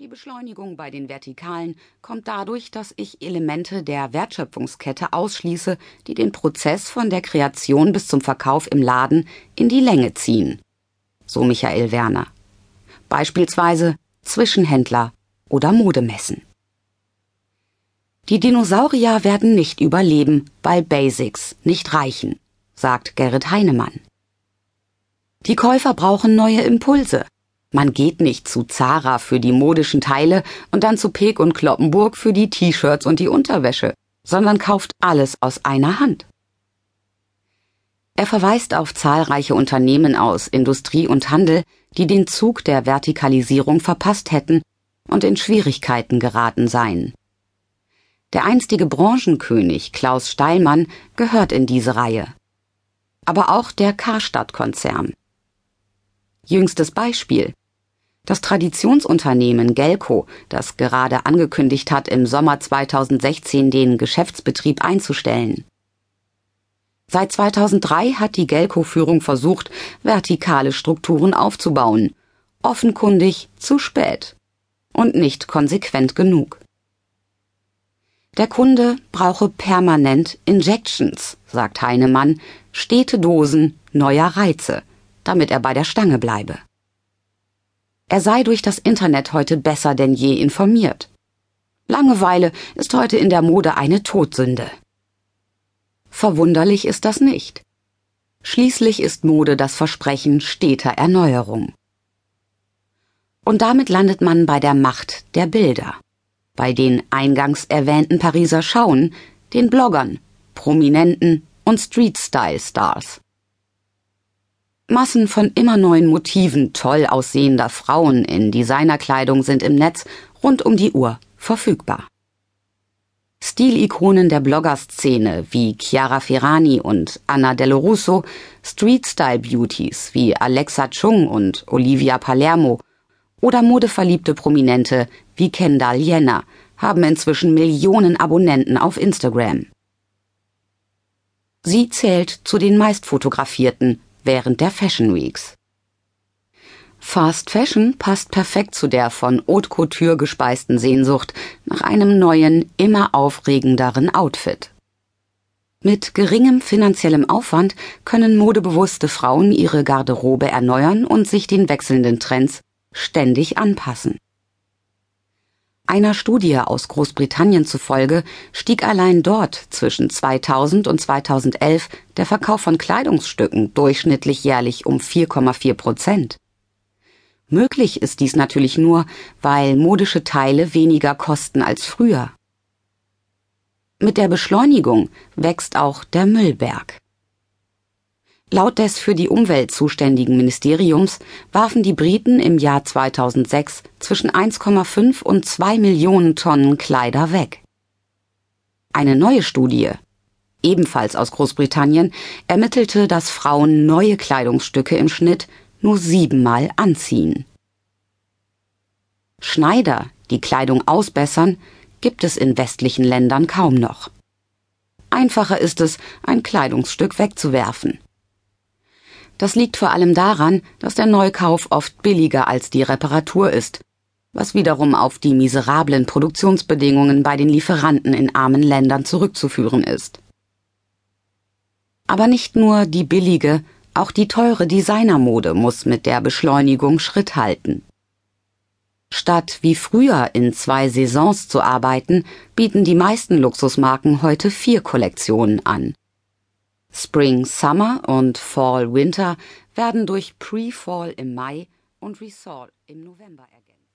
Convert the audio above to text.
Die Beschleunigung bei den Vertikalen kommt dadurch, dass ich Elemente der Wertschöpfungskette ausschließe, die den Prozess von der Kreation bis zum Verkauf im Laden in die Länge ziehen. So Michael Werner. Beispielsweise Zwischenhändler oder Modemessen. Die Dinosaurier werden nicht überleben, weil Basics nicht reichen, sagt Gerrit Heinemann. Die Käufer brauchen neue Impulse, man geht nicht zu Zara für die modischen Teile und dann zu Peek und Kloppenburg für die T-Shirts und die Unterwäsche, sondern kauft alles aus einer Hand. Er verweist auf zahlreiche Unternehmen aus Industrie und Handel, die den Zug der Vertikalisierung verpasst hätten und in Schwierigkeiten geraten seien. Der einstige Branchenkönig Klaus Steilmann gehört in diese Reihe. Aber auch der Karstadt-Konzern. Jüngstes Beispiel. Das Traditionsunternehmen Gelco, das gerade angekündigt hat, im Sommer 2016 den Geschäftsbetrieb einzustellen. Seit 2003 hat die Gelco-Führung versucht, vertikale Strukturen aufzubauen. Offenkundig zu spät. Und nicht konsequent genug. Der Kunde brauche permanent Injections, sagt Heinemann, stete Dosen neuer Reize, damit er bei der Stange bleibe. Er sei durch das Internet heute besser denn je informiert. Langeweile ist heute in der Mode eine Todsünde. Verwunderlich ist das nicht. Schließlich ist Mode das Versprechen steter Erneuerung. Und damit landet man bei der Macht der Bilder, bei den eingangs erwähnten Pariser Schauen, den Bloggern, Prominenten und Street-Style-Stars. Massen von immer neuen Motiven toll aussehender Frauen in Designerkleidung sind im Netz rund um die Uhr verfügbar. Stilikonen der Blogger-Szene wie Chiara Ferrani und Anna Dellorusso, Street-Style-Beauties wie Alexa Chung und Olivia Palermo oder modeverliebte Prominente wie Kendall Jenner haben inzwischen Millionen Abonnenten auf Instagram. Sie zählt zu den meistfotografierten während der Fashion Weeks. Fast Fashion passt perfekt zu der von Haute Couture gespeisten Sehnsucht nach einem neuen, immer aufregenderen Outfit. Mit geringem finanziellem Aufwand können modebewusste Frauen ihre Garderobe erneuern und sich den wechselnden Trends ständig anpassen. Einer Studie aus Großbritannien zufolge stieg allein dort zwischen 2000 und 2011 der Verkauf von Kleidungsstücken durchschnittlich jährlich um 4,4 Prozent. Möglich ist dies natürlich nur, weil modische Teile weniger kosten als früher. Mit der Beschleunigung wächst auch der Müllberg. Laut des für die Umwelt zuständigen Ministeriums warfen die Briten im Jahr 2006 zwischen 1,5 und 2 Millionen Tonnen Kleider weg. Eine neue Studie, ebenfalls aus Großbritannien, ermittelte, dass Frauen neue Kleidungsstücke im Schnitt nur siebenmal anziehen. Schneider, die Kleidung ausbessern, gibt es in westlichen Ländern kaum noch. Einfacher ist es, ein Kleidungsstück wegzuwerfen. Das liegt vor allem daran, dass der Neukauf oft billiger als die Reparatur ist, was wiederum auf die miserablen Produktionsbedingungen bei den Lieferanten in armen Ländern zurückzuführen ist. Aber nicht nur die billige, auch die teure Designermode muss mit der Beschleunigung Schritt halten. Statt wie früher in zwei Saisons zu arbeiten, bieten die meisten Luxusmarken heute vier Kollektionen an. Spring Summer und Fall Winter werden durch Pre-Fall im Mai und Resort im November ergänzt.